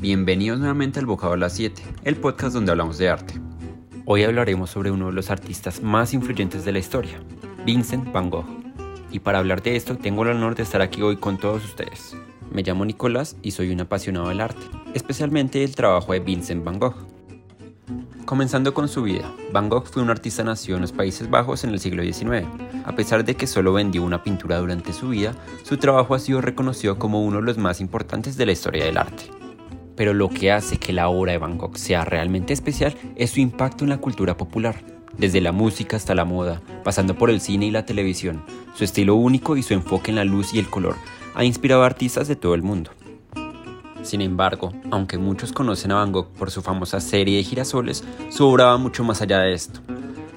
Bienvenidos nuevamente al Bocado a las 7, el podcast donde hablamos de arte. Hoy hablaremos sobre uno de los artistas más influyentes de la historia, Vincent Van Gogh. Y para hablar de esto tengo el honor de estar aquí hoy con todos ustedes. Me llamo Nicolás y soy un apasionado del arte, especialmente del trabajo de Vincent Van Gogh. Comenzando con su vida, Van Gogh fue un artista nacido en los Países Bajos en el siglo XIX. A pesar de que solo vendió una pintura durante su vida, su trabajo ha sido reconocido como uno de los más importantes de la historia del arte pero lo que hace que la obra de Van Gogh sea realmente especial es su impacto en la cultura popular, desde la música hasta la moda, pasando por el cine y la televisión. Su estilo único y su enfoque en la luz y el color ha inspirado a artistas de todo el mundo. Sin embargo, aunque muchos conocen a Van Gogh por su famosa serie de girasoles, su obra va mucho más allá de esto.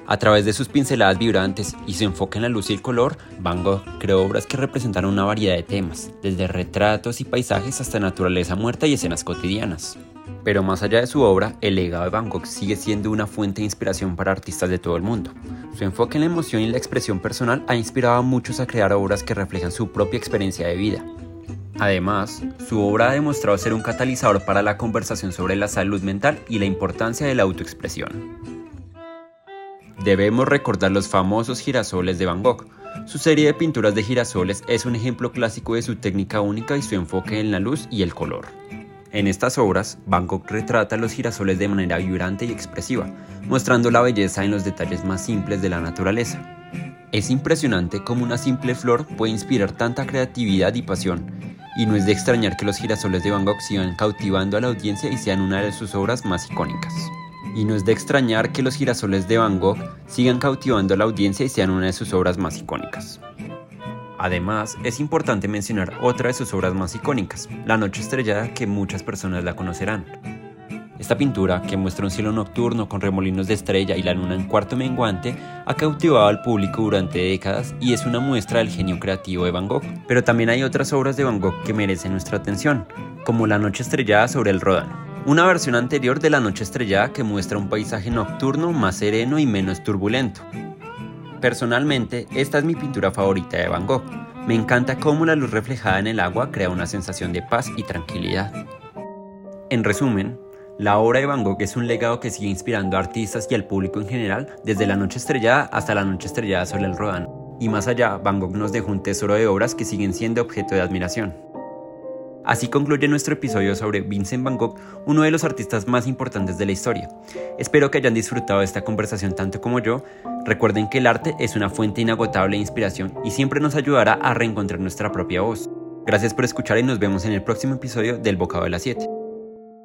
A través de sus pinceladas vibrantes y su enfoque en la luz y el color, Van Gogh creó obras que representaron una variedad de temas, desde retratos y paisajes hasta naturaleza muerta y escenas cotidianas. Pero más allá de su obra, el legado de Van Gogh sigue siendo una fuente de inspiración para artistas de todo el mundo. Su enfoque en la emoción y la expresión personal ha inspirado a muchos a crear obras que reflejan su propia experiencia de vida. Además, su obra ha demostrado ser un catalizador para la conversación sobre la salud mental y la importancia de la autoexpresión. Debemos recordar los famosos girasoles de Van Gogh. Su serie de pinturas de girasoles es un ejemplo clásico de su técnica única y su enfoque en la luz y el color. En estas obras, Van Gogh retrata los girasoles de manera vibrante y expresiva, mostrando la belleza en los detalles más simples de la naturaleza. Es impresionante cómo una simple flor puede inspirar tanta creatividad y pasión, y no es de extrañar que los girasoles de Van Gogh sigan cautivando a la audiencia y sean una de sus obras más icónicas y no es de extrañar que los girasoles de Van Gogh sigan cautivando a la audiencia y sean una de sus obras más icónicas. Además, es importante mencionar otra de sus obras más icónicas, La Noche Estrellada, que muchas personas la conocerán. Esta pintura, que muestra un cielo nocturno con remolinos de estrella y la luna en cuarto menguante, ha cautivado al público durante décadas y es una muestra del genio creativo de Van Gogh. Pero también hay otras obras de Van Gogh que merecen nuestra atención, como La Noche Estrellada sobre el Ródano una versión anterior de La Noche Estrellada que muestra un paisaje nocturno más sereno y menos turbulento. Personalmente, esta es mi pintura favorita de Van Gogh. Me encanta cómo la luz reflejada en el agua crea una sensación de paz y tranquilidad. En resumen, la obra de Van Gogh es un legado que sigue inspirando a artistas y al público en general, desde La Noche Estrellada hasta La Noche Estrellada sobre el Rodano. Y más allá, Van Gogh nos dejó un tesoro de obras que siguen siendo objeto de admiración. Así concluye nuestro episodio sobre Vincent Van Gogh, uno de los artistas más importantes de la historia. Espero que hayan disfrutado de esta conversación tanto como yo. Recuerden que el arte es una fuente inagotable de inspiración y siempre nos ayudará a reencontrar nuestra propia voz. Gracias por escuchar y nos vemos en el próximo episodio del Bocado de las 7.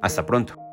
Hasta pronto.